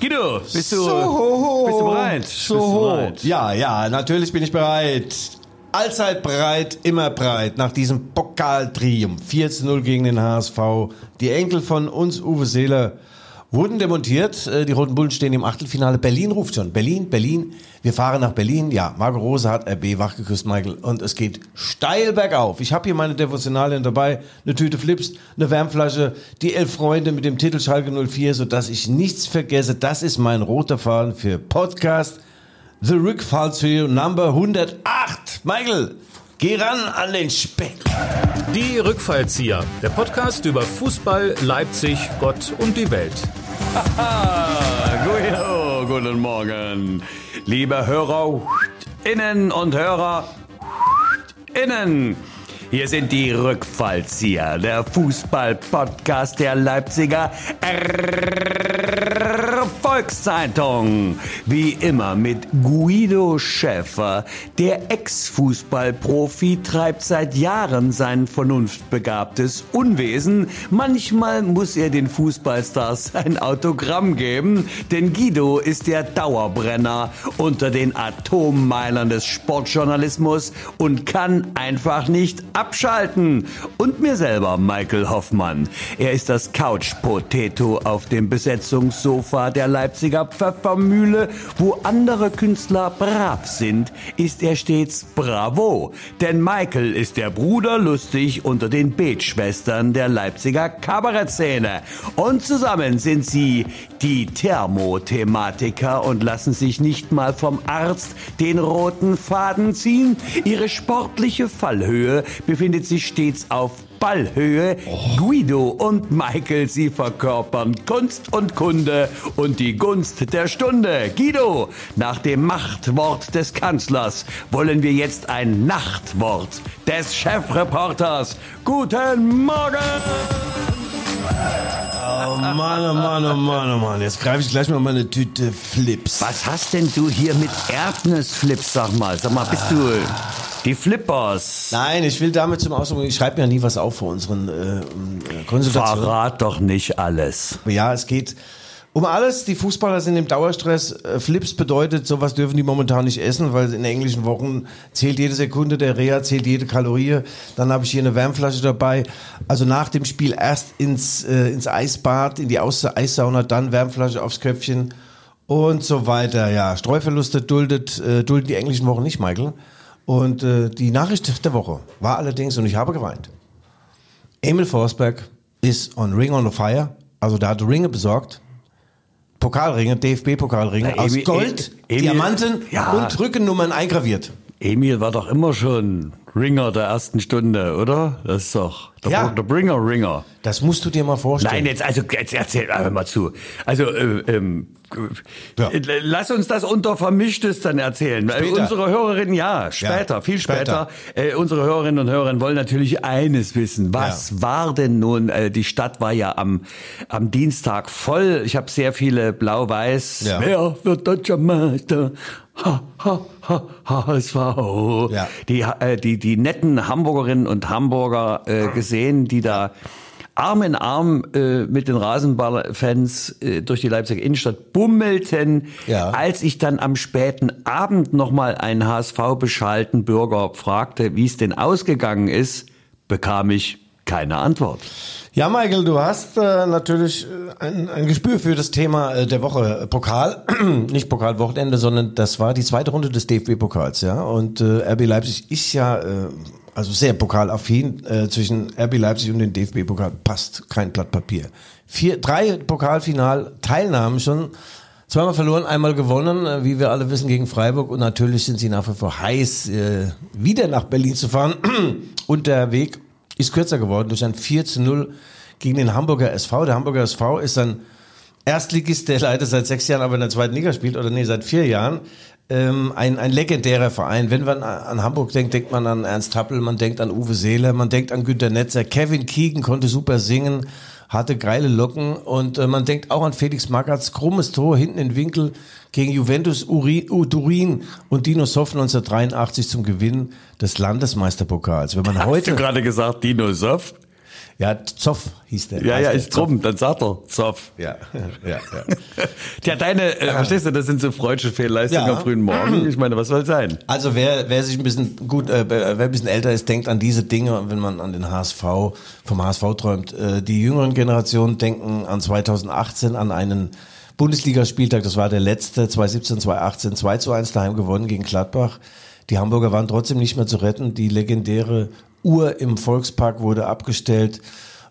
Guido, bist du, so, bist du bereit? So, bist du bereit? ja, ja, natürlich bin ich bereit. Allzeit breit, immer breit. Nach diesem Pokaltriumph 4 zu 0 gegen den HSV. Die Enkel von uns, Uwe Seeler, wurden demontiert. Äh, Die Roten Bullen stehen im Achtelfinale. Berlin ruft schon. Berlin, Berlin. Wir fahren nach Berlin. Ja, Marco Rose hat RB wachgeküsst, Michael. Und es geht steil bergauf. Ich habe hier meine Devotionalien dabei. Eine Tüte Flips, eine Wärmflasche, die elf Freunde mit dem Titel Schalke 04, sodass ich nichts vergesse. Das ist mein roter Faden für Podcast. The Rick Falzio Number 108. Michael, geh ran an den Speck. Die Rückfallzieher, der Podcast über Fußball, Leipzig, Gott und die Welt. Ah, Guido, guten Morgen. Liebe Hörer innen und Hörer innen. Hier sind die Rückfallzieher, der Fußball-Podcast der Leipziger Volkszeitung. Wie immer mit Guido Schäfer. Der Ex-Fußballprofi treibt seit Jahren sein vernunftbegabtes Unwesen. Manchmal muss er den Fußballstars ein Autogramm geben, denn Guido ist der Dauerbrenner unter den Atommeilern des Sportjournalismus und kann einfach nicht abschalten. Und mir selber, Michael Hoffmann. Er ist das Couch-Potato auf dem Besetzungssofa der Leipziger Pfeffermühle. Wo andere Künstler brav sind, ist er stets bravo. Denn Michael ist der Bruder lustig unter den Betschwestern der Leipziger Kabarettszene. Und zusammen sind sie die Thermothematiker und lassen sich nicht mal vom Arzt den roten Faden ziehen. Ihre sportliche Fallhöhe befindet sich stets auf Ballhöhe. Guido und Michael, sie verkörpern Kunst und Kunde und die Gunst der Stunde. Guido, nach dem Machtwort des Kanzlers wollen wir jetzt ein Nachtwort des Chefreporters. Guten Morgen! Oh Mann, oh Mann, oh Mann, oh Mann. Jetzt greife ich gleich mal meine Tüte Flips. Was hast denn du hier mit Erdnussflips, sag mal? Sag mal, bist du die Flippers? Nein, ich will damit zum Ausdruck, ich schreibe mir nie was auf vor unseren äh, äh, Konsultationen. Verrat doch nicht alles. Ja, es geht um alles. Die Fußballer sind im Dauerstress. Äh, Flips bedeutet, sowas dürfen die momentan nicht essen, weil in englischen Wochen zählt jede Sekunde der Reha, zählt jede Kalorie. Dann habe ich hier eine Wärmflasche dabei. Also nach dem Spiel erst ins, äh, ins Eisbad, in die Aus Eissauna, dann Wärmflasche aufs Köpfchen und so weiter. Ja, Streuverluste duldet, äh, dulden die englischen Wochen nicht, Michael. Und äh, die Nachricht der Woche war allerdings, und ich habe geweint, Emil Forsberg ist on Ring on the Fire. Also der hat Ringe besorgt. Pokalringe, DFB-Pokalringe aus Gold, E- Emil- Diamanten Ja. und Rückennummern eingraviert. Emil war doch immer schon Ringer der ersten Stunde, oder? Das ist doch der, Ja. der Bringer Ringer. Das musst du dir mal vorstellen. Nein, jetzt also jetzt erzähl einfach mal zu. Also äh, ähm, Ja. äh, lass uns das unter Vermischtes dann erzählen. Äh, Später. Unsere Hörerinnen, ja, später, Ja, viel später. später. Äh, unsere Hörerinnen und Hörer wollen natürlich eines wissen. Was war denn nun? Äh, die Stadt war ja am am Dienstag voll. Ich habe sehr viele Blau-Weiß. Ja. Wer wird deutscher Meister? Ha, ha, ha, HSV. Ja. Die, äh, die, die netten Hamburgerinnen und Hamburger äh, gesehen, die da Arm in Arm äh, mit den Rasenballfans äh, durch die Leipziger Innenstadt bummelten. Ja. Als ich dann am späten Abend nochmal einen HSV-beschalten Bürger fragte, wie es denn ausgegangen ist, bekam ich keine Antwort. Ja, Michael, du hast äh, natürlich äh, ein, ein Gespür für das Thema äh, der Woche. Pokal, nicht Pokalwochenende, sondern das war die zweite Runde des DFB-Pokals, ja. Und äh, RB Leipzig ist ja äh, also sehr pokalaffin. Äh, zwischen RB Leipzig und dem DFB-Pokal passt kein Blatt Papier. Vier, drei Pokalfinal-Teilnahmen schon. Zweimal verloren, einmal gewonnen, äh, wie wir alle wissen, gegen Freiburg. Und natürlich sind sie nach wie vor heiß, äh, wieder nach Berlin zu fahren. Und der Weg ist kürzer geworden durch ein 4 zu 0 gegen den Hamburger SV. Der Hamburger SV ist ein Erstligist, der leider seit sechs Jahren aber in der zweiten Liga spielt, oder nee, seit vier Jahren. Ähm, ein, ein legendärer Verein. Wenn man an Hamburg denkt, denkt man an Ernst Happel, man denkt an Uwe Seeler, man denkt an Günter Netzer. Kevin Keegan konnte super singen, hatte geile Locken und äh, man denkt auch an Felix Magaths krummes Tor hinten in den Winkel gegen Juventus Uri, Turin und Dino Soff 1983 zum Gewinn des Landesmeisterpokals. Wenn man Hast du heute gerade gesagt, Dino Soff? Ja, Zoff hieß der. Ja, ja, ist drum, dann sagt er, Zoff. Ja, ja, ja. Ja, deine, äh, verstehst du, das sind so freudsche Fehlleistungen Ja. am frühen Morgen. Ich meine, was soll sein? Also wer, wer sich ein bisschen gut, äh, wer ein bisschen älter ist, denkt an diese Dinge, wenn man an den HSV, vom HSV träumt. Äh, die jüngeren Generationen denken an 2018, an einen Bundesligaspieltag, das war der letzte, 2017, 2018, 2 zu 1 daheim gewonnen gegen Gladbach. Die Hamburger waren trotzdem nicht mehr zu retten. Die legendäre Uhr im Volkspark wurde abgestellt.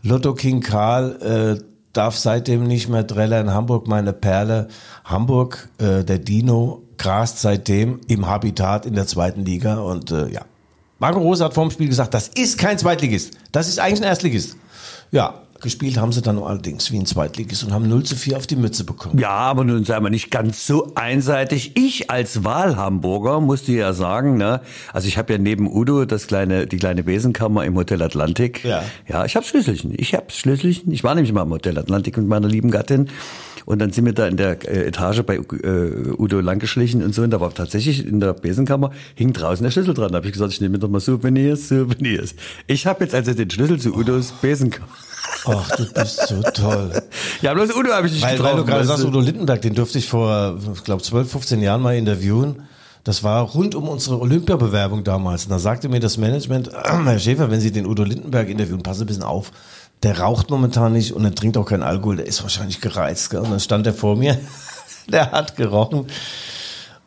Lotto King Karl äh, darf seitdem nicht mehr Dreller in Hamburg, meine Perle. Hamburg, äh, der Dino, grast seitdem im Habitat in der zweiten Liga. Und äh, ja, Marco Rose hat vorm Spiel gesagt, das ist kein Zweitligist. Das ist eigentlich ein Erstligist. Ja, gespielt haben sie dann allerdings wie ein Zweitligist und haben 0 zu 4 auf die Mütze bekommen. Ja, aber nun sei mal nicht ganz so einseitig. Ich als Wahlhamburger musste ja sagen, ne, also ich habe ja neben Udo das kleine, die kleine Besenkammer im Hotel Atlantik. Ja. Ja, ich habe Schlüsselchen. Ich habe Schlüsselchen. Ich war nämlich mal im Hotel Atlantik mit meiner lieben Gattin. Und dann sind wir da in der äh, Etage bei äh, Udo langgeschlichen und so. Und da war tatsächlich in der Besenkammer, hing draußen der Schlüssel dran. Da habe ich gesagt, ich nehme mir doch mal Souvenirs, Souvenirs. Ich habe jetzt also den Schlüssel zu Udos Besenkammer. Ach, du bist so toll. Ja, bloß Udo habe ich nicht Weil, getroffen. weil du gerade sagst. Udo Lindenberg, den durfte ich vor, ich glaube, 12, 15 Jahren mal interviewen. Das war rund um unsere Olympiabewerbung damals. Und da sagte mir das Management, Herr Schäfer, wenn Sie den Udo Lindenberg interviewen, passen ein bisschen auf. Der raucht momentan nicht und er trinkt auch keinen Alkohol, der ist wahrscheinlich gereizt. Gell? Und dann stand er vor mir, der hat gerochen,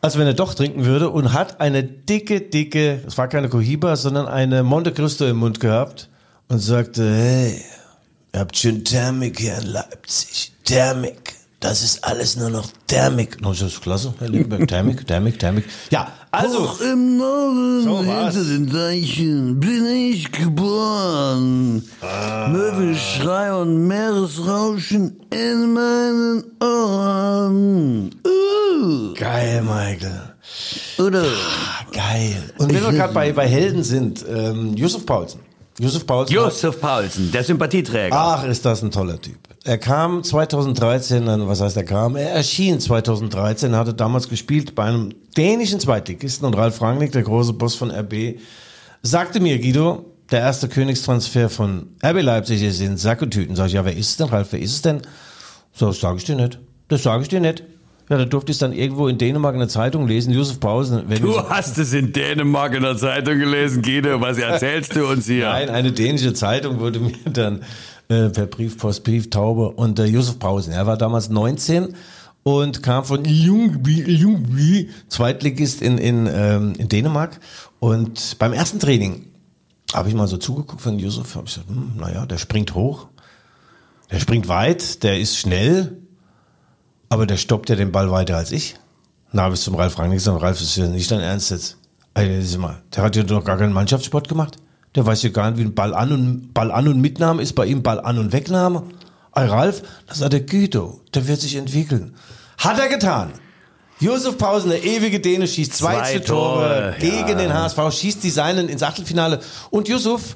als wenn er doch trinken würde und hat eine dicke, dicke, es war keine Cohiba, sondern eine Monte Cristo im Mund gehabt und sagte, hey, Ihr habt schön Thermik hier in Leipzig. Thermik. Das ist alles nur noch Thermik. Das ist klasse, Herr Lindenberg. Thermik, Thermik, Thermik. Ja, also. Hoch im Norden So hinter den Deichen bin ich geboren. Ah. Möwenschrei und Meeresrauschen in meinen Ohren. Uh, Geil, Michael. oder? Geil. Und wenn wir gerade bei, bei Helden sind, ähm, Yusuf Paulsen. Yusuf Paulsen. Josef Paulsen, der Sympathieträger. Ach, ist das ein toller Typ. Er kam 2013, dann, was heißt er kam? Er erschien 2013, hatte damals gespielt bei einem dänischen Zweitligisten und Ralf Rangnick, der große Boss von RB, sagte mir, Guido, der erste Königstransfer von RB Leipzig ist in Sack und Tüten. Sag ich, ja, wer ist es denn, Ralf, wer ist es denn? So, das sage ich dir nicht. Das sage ich dir nicht. Ja, da durfte ich dann irgendwo in Dänemark in der Zeitung lesen, Yusuf Paulsen. Wenn Du hast es in Dänemark in der Zeitung gelesen, Guido. Was erzählst du uns hier? Nein, eine dänische Zeitung wurde mir dann äh, per Briefpost, Brieftaube und äh, Josef Pausen. Er war damals 19 und kam von Ljungby, Ljungby Zweitligist in, in, ähm, in Dänemark. Und beim ersten Training habe ich mal so zugeguckt von Josef, habe ich gesagt, hm, naja, der springt hoch, der springt weit, der ist schnell, aber der stoppt ja den Ball weiter als ich. Na, bis zum Ralf Rangnick gesagt, Ralf, ist ja nicht dein Ernst jetzt. Sieh mal, der hat ja doch gar keinen Mannschaftssport gemacht. Der weiß ja gar nicht, wie ein Ball an und Ball an und Mitnahme ist bei ihm Ball an und Wegnahme. Ey, Ralf, das hat der Güto, der wird sich entwickeln. Hat er getan. Josef Pausen, der ewige Däne, schießt zwei, Zwei Tore Tore, gegen ja. den HSV, schießt die Seinen ins Achtelfinale. Und Yusuf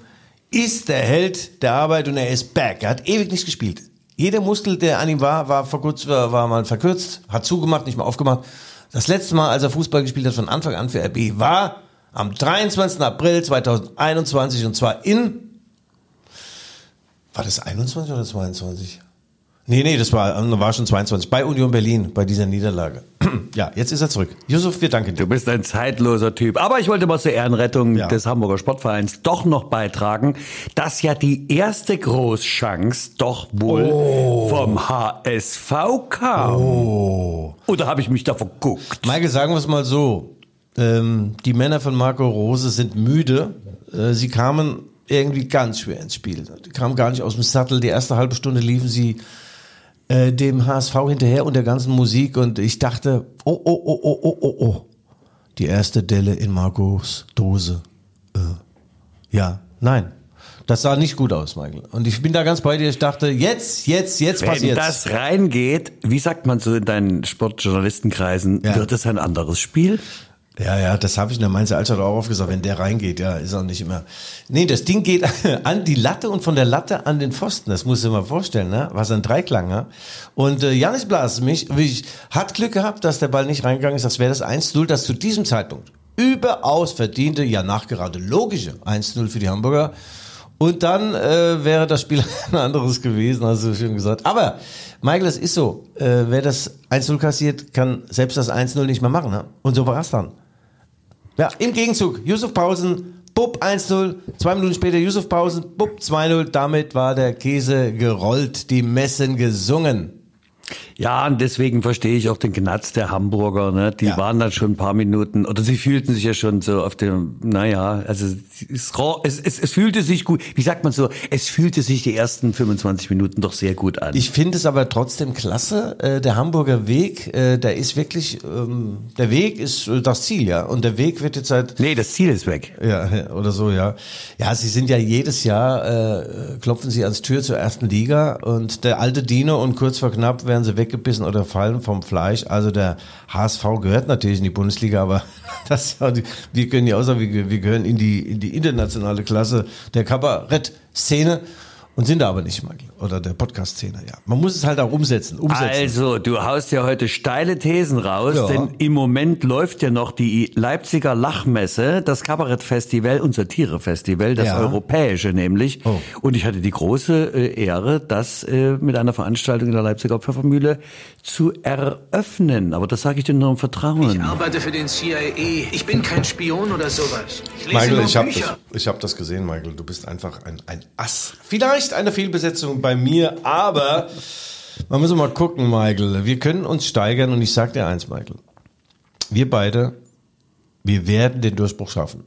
ist der Held der Arbeit und er ist back. Er hat ewig nicht gespielt. Jeder Muskel, der an ihm war, war, verkürzt, war, war mal verkürzt, hat zugemacht, nicht mehr aufgemacht. Das letzte Mal, als er Fußball gespielt hat, von Anfang an für RB, war am 23. April 2021 und zwar in, war das 21 oder 22? Nee, nee, das war, war schon 22. Bei Union Berlin, bei dieser Niederlage. ja, jetzt ist er zurück. Yusuf, wir danken dir. Du bist ein zeitloser Typ. Aber ich wollte mal zur Ehrenrettung Ja. des Hamburger Sportvereins doch noch beitragen, dass ja die erste Großchance doch wohl Oh. vom HSV kam. Oder habe ich mich da verguckt? Michael, sagen wir es mal so. Ähm, die Männer von Marco Rose sind müde. Äh, sie kamen irgendwie ganz schwer ins Spiel. Die kamen gar nicht aus dem Sattel. Die erste halbe Stunde liefen sie äh, dem HSV hinterher und der ganzen Musik und ich dachte, oh, oh, oh, oh, oh, oh, oh. Die erste Delle in Marcos Dose. Äh, ja, nein. Das sah nicht gut aus, Michael. Und ich bin da ganz bei dir. Ich dachte, jetzt, jetzt, jetzt Wenn passiert's. das reingeht, wie sagt man so in deinen Sportjournalistenkreisen, Ja. wird es ein anderes Spiel? Ja, ja, das habe ich in der Mainzer Altstadt auch aufgesagt. Wenn der reingeht, ja, ist auch nicht immer. Nee, das Ding geht an die Latte und von der Latte an den Pfosten. Das musst du dir mal vorstellen, ne? Was ein Dreiklang, ne? Und äh, Janis Blas mich, mich hat Glück gehabt, dass der Ball nicht reingegangen ist. Das wäre das 1-0, das zu diesem Zeitpunkt überaus verdiente, ja nachgerade logische 1-0 für die Hamburger. Und dann äh, wäre das Spiel ein anderes gewesen, hast du schön gesagt. Aber, Michael, es ist so, äh, wer das 1-0 kassiert, kann selbst das 1-0 nicht mehr machen. Ne? Und so war es dann. Ja, im Gegenzug, Yusuf Pausen, Bub 1-0, zwei Minuten später Yusuf Pausen, Bub 2-0. Damit war der Käse gerollt, die Messen gesungen. Ja, und deswegen verstehe ich auch den Gnatz der Hamburger. Ne? Die Ja. waren dann schon ein paar Minuten, oder sie fühlten sich ja schon so auf dem, naja, also es, es, es, es fühlte sich gut, wie sagt man so, es fühlte sich die ersten 25 Minuten doch sehr gut an. Ich finde es aber trotzdem klasse. Äh, der Hamburger Weg, äh, der ist wirklich, ähm, der Weg ist äh, das Ziel, ja. Und der Weg wird jetzt seit nee, das Ziel ist weg. Ja, oder so, ja. Ja, sie sind ja jedes Jahr, äh, klopfen sie ans Tür zur ersten Liga und der alte Dino und kurz vor knapp werden sie weggebissen oder fallen vom Fleisch. Also der HSV gehört natürlich in die Bundesliga, aber das, wir können ja auch sagen, wir, wir gehören in die, in die internationale Klasse der Kabarett-Szene und sind da aber nicht, Michael. Oder der Podcast-Szene, ja. Man muss es halt auch umsetzen, umsetzen. Also, du haust ja heute steile Thesen raus, Ja. denn im Moment läuft ja noch die Leipziger Lachmesse, das Kabarettfestival, unser Satire-Festival, das Ja. europäische nämlich. Oh. Und ich hatte die große äh, Ehre, das äh, mit einer Veranstaltung in der Leipziger Pfeffermühle zu eröffnen. Aber das sage ich dir nur im Ich Vertrauen. arbeite für den CIA. Ich bin kein Spion oder sowas. Ich lese Michael, nur ich habe das, ich hab das gesehen, Michael. Du bist einfach ein, ein Ass. Vielleicht eine Fehlbesetzung bei mir, aber man muss mal gucken, Michael. Wir können uns steigern und ich sag dir eins, Michael. Wir beide, wir werden den Durchbruch schaffen.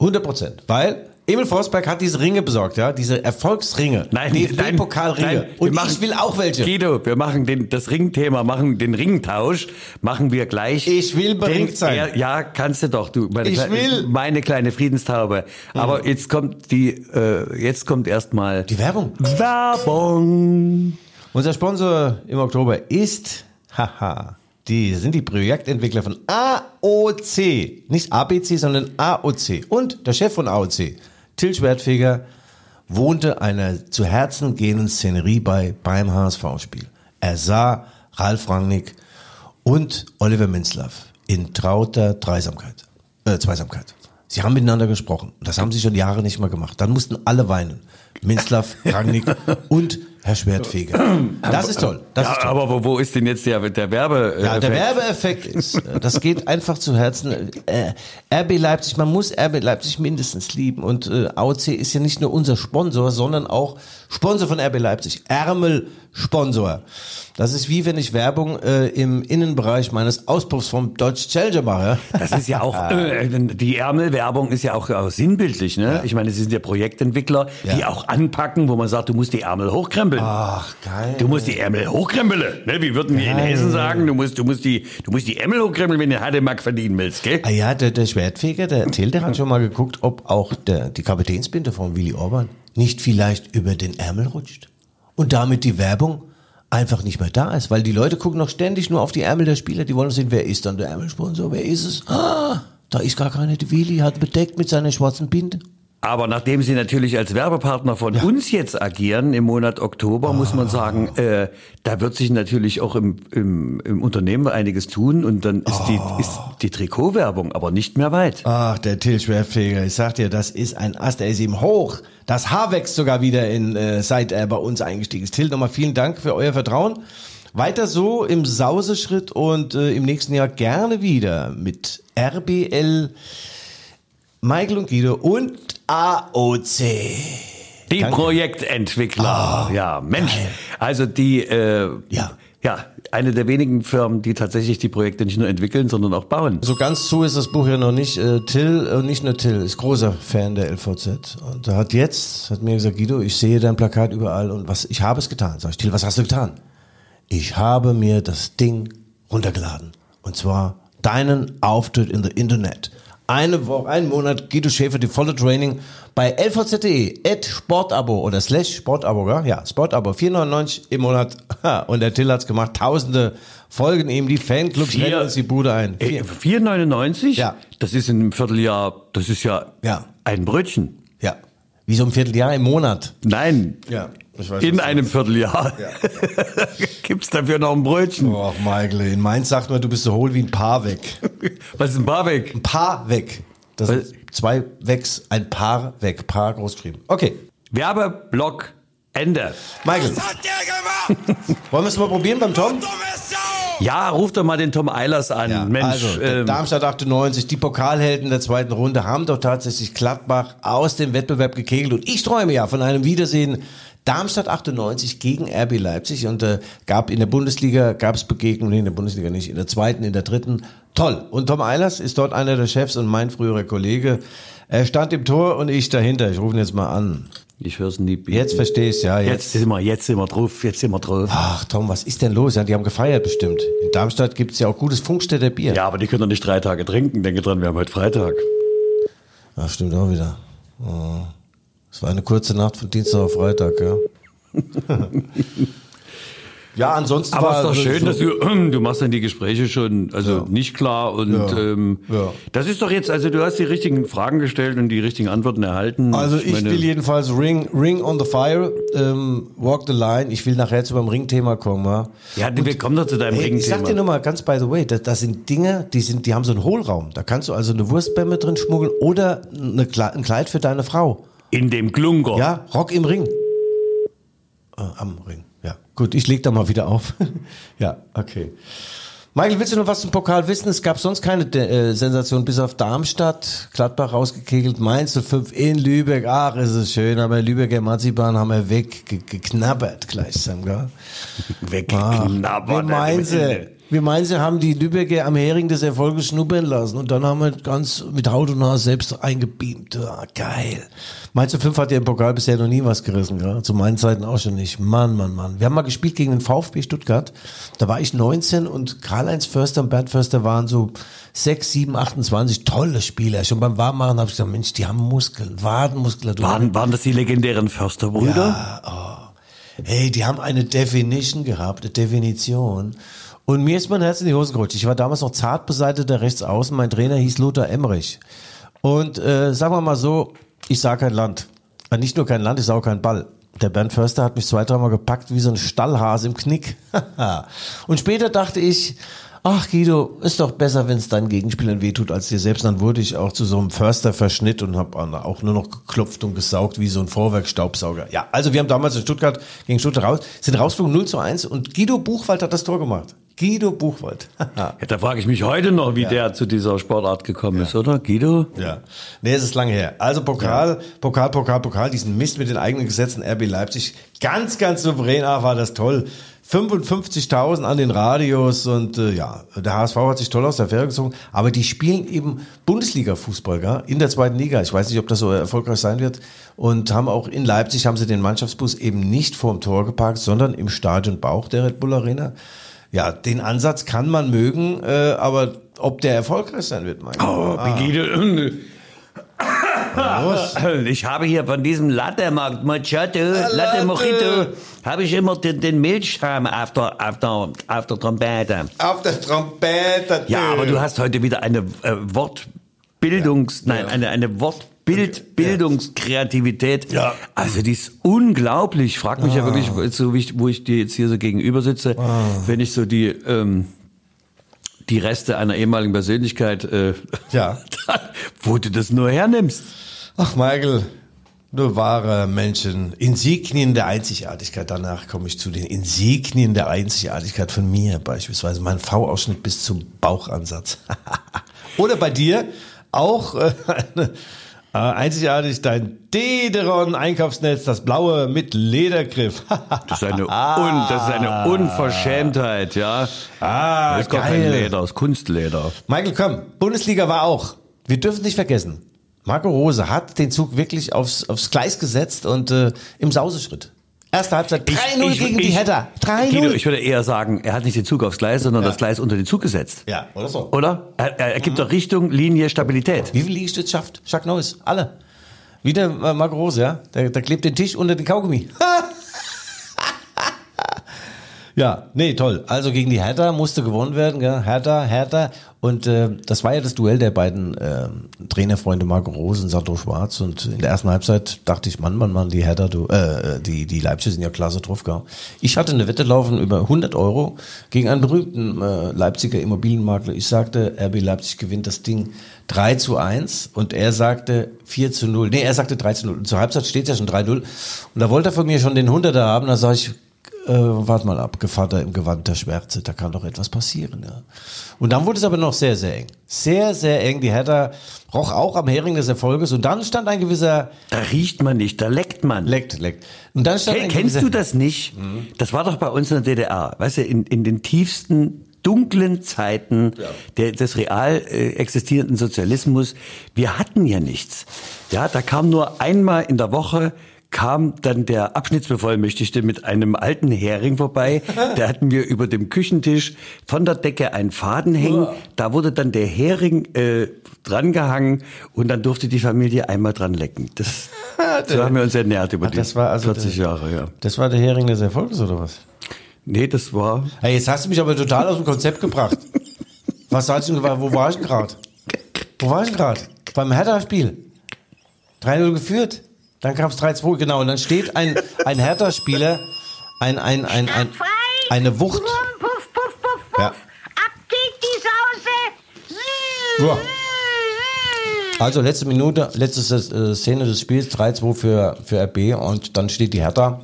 100 Prozent. Weil Emil Forsberg hat diese Ringe besorgt, ja, diese Erfolgsringe. Nein, die nein, Pokalringe. nein, wir Und machen- ich will auch welche. Guido, wir machen den, das Ringthema, machen den Ringtausch, machen wir gleich. Ich will beringt sein. Ja, ja, kannst du doch, du. Meine Ich will. Mhm. Meine kleine Friedenstaube. Aber jetzt kommt die, äh, jetzt kommt erstmal Die Werbung. Werbung. Unser Sponsor im Oktober ist, haha, die sind die Projektentwickler von AOC. Nicht ABC, sondern AOC. Und der Chef von AOC, Till Schwertfeger, wohnte einer zu Herzen gehenden Szenerie bei beim HSV-Spiel. Er sah Ralf Rangnick und Oliver Minzlaff in trauter Dreisamkeit, äh, Zweisamkeit. Sie haben miteinander gesprochen. Das haben sie schon Jahre nicht mehr gemacht. Dann mussten alle weinen. Minzlaff, Rangnick und Herr Schwertfeger. Das ist toll. Das ist Ja, toll. aber wo, ist denn jetzt der, der Werbe? Ja, der Effekt? Werbeeffekt ist, äh, das geht einfach zu Herzen. Äh, RB Leipzig, man muss RB Leipzig mindestens lieben. Und äh, AOC ist ja nicht nur unser Sponsor, sondern auch Sponsor von RB Leipzig. Ärmel-Sponsor. Das ist wie wenn ich Werbung äh, im Innenbereich meines Auspuffs vom Deutsch Challenger mache. Das ist ja auch, äh, die Ärmelwerbung ist ja auch, auch sinnbildlich, ne? Ich meine, sie sind ja Projektentwickler, die Ja. auch anpacken, wo man sagt, du musst die Ärmel hochkrempeln. Ach, geil. Du musst die Ärmel hochkrempeln, ne? Wie würden wir in Hessen sagen? Du musst, du musst die, du musst die Ärmel hochkrempeln, wenn du Hademark verdienen willst, gell? Ah ja, der, der Schwertfeger, der Till, der hat schon mal geguckt, ob auch der, die Kapitänsbinde von Willy Orban nicht vielleicht über den Ärmel rutscht. Und damit die Werbung einfach nicht mehr da ist, weil die Leute gucken noch ständig nur auf die Ärmel der Spieler, die wollen sehen, wer ist dann der Ärmelsponsor, wer ist es? Ah, da ist gar keiner, die Willy hat bedeckt mit seiner schwarzen Binde. Aber nachdem sie natürlich als Werbepartner von uns jetzt agieren im Monat Oktober, muss man sagen, äh, da wird sich natürlich auch im, im, im Unternehmen einiges tun und dann ist die, ist die Trikotwerbung aber nicht mehr weit. Ach, der Till Schwertfeger, ich sag dir, das ist ein Ast, der ist ihm hoch. Das Haar wächst sogar wieder in, äh, seit er bei uns eingestiegen ist. Till, nochmal vielen Dank für euer Vertrauen. Weiter so im Sauseschritt und äh, im nächsten Jahr gerne wieder mit RBL, Michael und Guido und AOC. Die Danke. Projektentwickler. ja, Mensch. Also die, äh, Ja. ja, eine der wenigen Firmen, die tatsächlich die Projekte nicht nur entwickeln, sondern auch bauen. So ganz zu ist das Buch ja noch nicht. Äh, Till, und nicht nur Till, ist großer Fan der LVZ. Und er hat jetzt, hat mir gesagt, Guido, ich sehe dein Plakat überall und was, ich habe es getan. Sag ich, Till, was hast du getan? Ich habe mir das Ding runtergeladen. Und zwar deinen Auftritt in the Internet. Eine Woche, einen Monat Guido Schäfer, die volle Training bei lvz.de, at Sportabo oder slash Sportabo, gell? ja, Sportabo, 4,99 im Monat. Und der Till hat's gemacht. Tausende folgen ihm, die Fanclubs rennen uns die Bude ein. Äh, 4,99? Ja. Das ist in einem Vierteljahr, das ist ja, Ja. ein Brötchen. Ja. Wie so ein Vierteljahr im Monat. Nein. Ja, weiß, In du einem Vierteljahr. Gibt's dafür noch ein Brötchen? Och, Michael, in Mainz sagt man, du bist so hohl wie ein Paar weg. Was ist ein Barbeck? Ein Paar weg. Das Was? sind zwei Wegs, ein Paar weg, Paar großgeschrieben. Okay, Werbeblock Ende. Michael, Was hat der gemacht? wollen wir es mal probieren beim Tom? Dumme Sau! Ja, ruf doch mal den Tom Eilers an. Mensch, also, ähm, Darmstadt 98, die Pokalhelden der zweiten Runde haben doch tatsächlich Gladbach aus dem Wettbewerb gekegelt. Und ich träume ja von einem Wiedersehen Darmstadt 98 gegen RB Leipzig und äh, gab in der Bundesliga, gab es Begegnungen, in der Bundesliga nicht, in der zweiten, in der dritten. Toll. Und Tom Eilers ist dort einer der Chefs und mein früherer Kollege. Er stand im Tor und ich dahinter. Ich rufe ihn jetzt mal an. ich hör's nie. Jetzt verstehe ich ja. Jetzt sind wir, jetzt sind wir drauf, jetzt sind wir drauf. Ach Tom, was ist denn los? Ja, die haben gefeiert bestimmt. In Darmstadt gibt's ja auch gutes Funkstätter Bier. Ja, aber die können doch nicht drei Tage trinken. Denke dran, wir haben heute Freitag. Ach, stimmt auch wieder. Oh. Es war eine kurze Nacht von Dienstag auf Freitag, ja. ja, ansonsten Aber es ist doch schön, so, dass du, du machst dann die Gespräche schon, also nicht klar und Ja. ähm, Ja. das ist doch jetzt, also du hast die richtigen Fragen gestellt und die richtigen Antworten erhalten. Also ich meine, will jedenfalls Ring, Ring on the Fire, ähm, Walk the Line. Ich will nachher zu beim Ring-Thema kommen. Ja, Ja, wir kommen doch zu deinem Hey, ich sag dir Ringthema. nur mal ganz by the way, das, das sind Dinge, die sind, die haben so einen Hohlraum. Da kannst du also eine Wurstbämme drin schmuggeln oder eine, ein Kleid für deine Frau. In dem Klunker. Ja, Rock im Ring. Äh, am Ring. Gut, ich leg da mal wieder auf. ja, okay. Michael, willst du noch was zum Pokal wissen? Es gab sonst keine äh, Sensation, bis auf Darmstadt, Gladbach rausgekegelt, Mainz 05 in Lübeck. Ach, ist es schön, aber Lübecker Marzipan haben wir weggeknabbert gleichsam, gell? Weggeknabbert. Meinen sie, wir meinen sie haben die Lübecker am Hering des Erfolges schnuppern lassen und dann haben wir ganz mit Haut und Haar selbst eingebeamt. Ah, geil. Mainz 05 hat ja im Pokal bisher noch nie was gerissen, gell? zu meinen Zeiten auch schon nicht. Mann, Mann, Mann. Wir haben mal gespielt gegen den VfB Stuttgart. Da war ich 19 und Karl-Heinz Förster und Bernd Förster waren so 6, 7, 28 tolle Spieler. Schon beim Warmmachen habe ich gesagt, Mensch, die haben Muskeln, Wadenmuskulatur. Waren, waren das die legendären Försterbrüder? Hey, die haben eine Definition gehabt, eine Definition. Und mir ist mein Herz in die Hosen gerutscht. Ich war damals noch zart beseiteter Rechtsaußen. Mein Trainer hieß Lothar Emmerich. Und äh, sagen wir mal so, ich sah kein Land. Äh, Nicht nur kein Land, ich sah auch keinen Ball. Der Bernd Förster hat mich zwei, dreimal gepackt wie so ein Stallhase im Knick. und später dachte ich, ach Guido, ist doch besser, wenn es deinen Gegenspielern wehtut als dir selbst. Dann wurde ich auch zu so einem Förster-Verschnitt und habe auch nur noch geklopft und gesaugt wie so ein Vorwerkstaubsauger. Ja, also wir haben damals in Stuttgart gegen Stuttgart raus, sind rausgeflogen 0 zu 1 und Guido Buchwald hat das Tor gemacht. Guido Buchwald. Ja, da frage ich mich heute noch, wie der zu dieser Sportart gekommen ist, oder? Guido? Ja. Nee, es ist lange her. Also Pokal, Pokal, Pokal, Pokal, diesen Mist mit den eigenen Gesetzen RB Leipzig. Ganz, ganz souverän. Ach, war das toll. 55.000 an den Radios und äh, ja, der HSV hat sich toll aus der Fähre gezogen, aber die spielen eben Bundesliga-Fußball, gell? in der zweiten Liga. Ich weiß nicht, ob das so erfolgreich sein wird und haben auch in Leipzig haben sie den Mannschaftsbus eben nicht vorm Tor geparkt, sondern im Stadion Bauch der Red Bull Arena. Ja, den Ansatz kann man mögen, äh, aber ob der erfolgreich sein wird, mein Oh, Guido. Ich habe hier von diesem Latte-Markt, Machado, Latte Mojito, habe ich immer den, den Milchscham auf der, auf, der, auf der Trompete. Auf der Trompete. Ja, aber du hast heute wieder eine äh, Wortbildungs-, nein, eine, eine Wortbildbildungskreativität. Ja. Also die ist unglaublich. Ich frag mich ja wirklich, so wie ich, wo ich dir jetzt hier so gegenüber sitze, wenn ich so die, ähm, die Reste einer ehemaligen Persönlichkeit, äh, Ja. wo du das nur hernimmst. Ach, Michael, nur wahre Menschen. Insignien der Einzigartigkeit. Danach komme ich zu den Insignien der Einzigartigkeit von mir beispielsweise. Mein V-Ausschnitt bis zum Bauchansatz. Oder bei dir auch äh, eine, äh, einzigartig dein Dederon Einkaufsnetz, das blaue mit Ledergriff. Das ist eine, un, das ist eine Unverschämtheit, ja. ah, das ist gar kein Leder, das ist Kunstleder. Michael, komm, Bundesliga war auch. Wir dürfen nicht vergessen. Marco Rose hat den Zug wirklich aufs, aufs Gleis gesetzt und äh, im Sauseschritt. Erste Halbzeit 3-0 gegen die Hertha. Guido, 3-0. ich würde eher sagen, er hat nicht den Zug aufs Gleis, sondern das Gleis unter den Zug gesetzt. Ja, oder so. Oder? Er, er, er gibt doch Richtung, Linie, Stabilität. Wie viel Liegestütz schafft Chuck Norris? Alle. Wieder äh, Marco Rose, ja? Der, der klebt den Tisch unter den Kaugummi. Ja, nee, toll. Also gegen die Hertha musste gewonnen werden, gell? Hertha, Hertha. Und äh, das war ja das Duell der beiden äh, Trainerfreunde Marco Rose und Sandro Schwarz. Und in der ersten Halbzeit dachte ich, Mann, Mann, Mann, die Hertha, du, äh, die, die Leipzig sind ja klasse drauf, gell? Ich hatte eine Wette laufen über 100 Euro gegen einen berühmten äh, Leipziger Immobilienmakler. Ich sagte, RB Leipzig gewinnt das Ding 3 zu 1 und er sagte 4 zu 0. Nee, er sagte 3 zu 0. Und zur Halbzeit steht ja schon 3-0. Und da wollte er von mir schon den 100er haben. Da sage ich, äh, warte mal ab, Gevatter im Gewand der Schwärze, da kann doch etwas passieren. Ja. Und dann wurde es aber noch sehr, sehr eng. Sehr, sehr eng. Die Hertha roch auch am Hering des Erfolges. Und dann stand ein gewisser... Da riecht man nicht, da leckt man. Leckt, leckt. Und dann stand Ken, kennst du das nicht? Das war doch bei uns in der DDR. Weißt du, in, in den tiefsten dunklen Zeiten der, des real äh, existierenden Sozialismus, wir hatten ja nichts. Ja, da kam nur einmal in der Woche kam dann der Abschnittsbevollmächtigte mit einem alten Hering vorbei. Da hatten wir über dem Küchentisch von der Decke einen Faden hängen. Da wurde dann der Hering äh, drangehangen und dann durfte die Familie einmal dran lecken. Das, so haben wir uns ernährt über Ach, die also 40 der- Jahre. Ja. Das war der Hering des Erfolges, oder was? Nee, das war Hey, jetzt hast du mich aber total aus dem Konzept gebracht. Was sagst du, wo war ich denn gerade? Wo war ich gerade? Beim Hertha-Spiel. 3-0 geführt. Dann kam es 3-2, genau. Und dann steht ein, ein Hertha-Spieler, ein, ein, ein, ein, eine Wucht. Puff, puff, puff, puff. Ja. Ab geht die Sause! Ja. Also letzte Minute, letzte äh, Szene des Spiels, 3-2 für, für RB und dann steht die Hertha,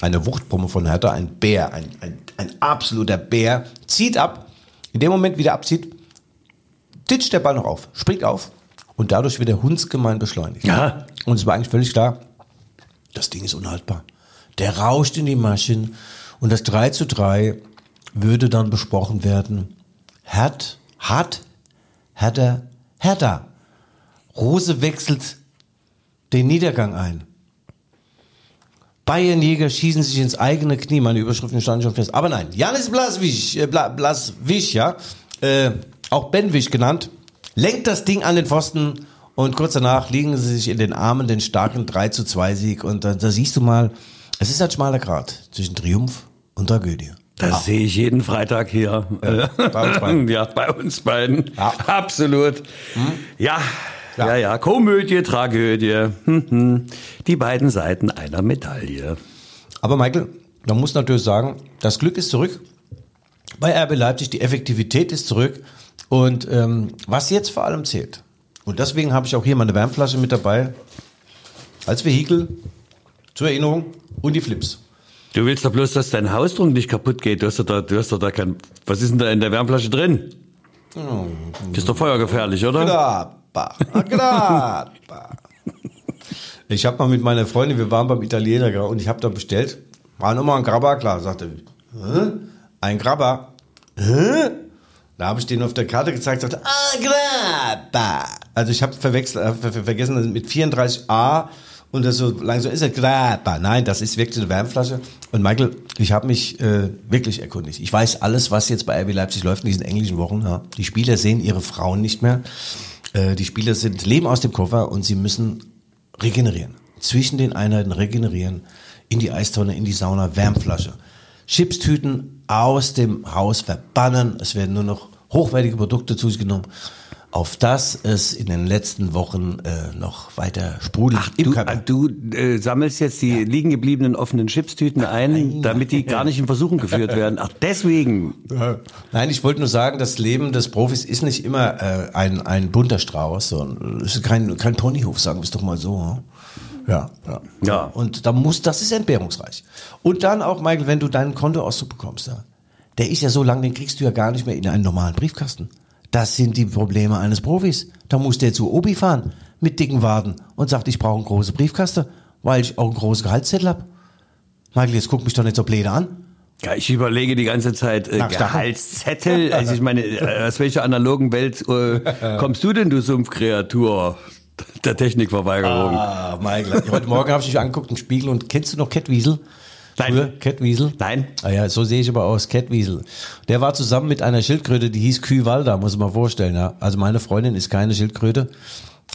eine Wuchtbombe von Hertha, ein Bär, ein, ein, ein absoluter Bär, zieht ab. In dem Moment, wie der abzieht, titscht der Ball noch auf, springt auf und dadurch wird der hundsgemein beschleunigt. Ja. Und es war eigentlich völlig klar, das Ding ist unhaltbar. Der rauscht in die Maschen und das 3 zu 3 würde dann besprochen werden. Hat, hat, Hertha, Hertha. Rose wechselt den Niedergang ein. Bayernjäger schießen sich ins eigene Knie. Meine Überschriften standen schon fest. Aber nein, Janis Blaswig, äh, Bla, ja, äh, auch Benwig genannt, lenkt das Ding an den Pfosten und kurz danach liegen sie sich in den Armen den starken 3 zu 2 Sieg. Und da, da siehst du mal, es ist ein schmaler Grat zwischen Triumph und Tragödie. Das sehe ich jeden Freitag hier. Ja, bei uns beiden. Ja, bei uns beiden. Ja. Absolut. Ja. Ja, ja, Komödie, Tragödie. Hm, hm. Die beiden Seiten einer Medaille. Aber Michael, man muss natürlich sagen, das Glück ist zurück. Bei RB Leipzig, die Effektivität ist zurück. Und ähm, was jetzt vor allem zählt, und deswegen habe ich auch hier meine Wärmflasche mit dabei, als Vehikel, zur Erinnerung, und die Flips. Du willst doch bloß, dass dein Hausdruck nicht kaputt geht. Du hast doch da, du hast doch da kein, was ist denn da in der Wärmflasche drin? Das ist doch feuergefährlich, oder? Grappa, grappa. Ich habe mal mit meiner Freundin, wir waren beim Italiener und ich habe da bestellt, war nochmal ein Grabber, klar, sagte, Hä? ein Grabber, Hä? Da habe ich den auf der Karte gezeigt, sagte, ah, Grappa. Also ich habe verwechselt, äh, ver ver vergessen, dass mit 34a und das so langsam ist es Grappa. Nein, das ist wirklich eine Wärmflasche. Und Michael, ich habe mich äh, wirklich erkundigt. Ich weiß alles, was jetzt bei RB Leipzig läuft in diesen englischen Wochen. Ja. Die Spieler sehen ihre Frauen nicht mehr. Äh, die Spieler sind leben aus dem Koffer und sie müssen regenerieren. Zwischen den Einheiten regenerieren, in die Eistonne, in die Sauna, Wärmflasche. Chipstüten aus dem Haus verbannen. Es werden nur noch hochwertige Produkte zu sich genommen, auf das es in den letzten Wochen äh, noch weiter sprudelt Ach, du, Körper. du äh, sammelst jetzt die liegen gebliebenen offenen Chipstüten ein, damit die gar nicht in Versuchen geführt werden. Ach, deswegen. Nein, ich wollte nur sagen, das Leben des Profis ist nicht immer äh, ein, ein bunter Strauß, es ist kein, kein Ponyhof, sagen wir es doch mal so. hm? Ja, ja. Ja. Und da muss, das ist entbehrungsreich. Und dann auch, Michael, wenn du deinen Kontoauszug bekommst, ja, der ist ja so lang, den kriegst du ja gar nicht mehr in einen normalen Briefkasten. Das sind die Probleme eines Profis. Da muss der zu Obi fahren mit dicken Waden und sagt, ich brauche eine große Briefkaste, weil ich auch einen großen Gehaltszettel hab. Michael, jetzt guck mich doch nicht so blöde an. Ja, ich überlege die ganze Zeit äh? Gehaltszettel. Also ich meine, äh, aus welcher analogen Welt äh, kommst du denn, du Sumpfkreatur der Technikverweigerung? Ah, Michael. Heute Morgen habe ich dich angeguckt im Spiegel und kennst du noch Kettwiesel? Nein. Früher? Kettwiesel? Nein. Ah ja, so sehe ich aber aus, Kettwiesel. Der war zusammen mit einer Schildkröte, die hieß Kühlwalder, muss man vorstellen. Ja. Also meine Freundin ist keine Schildkröte,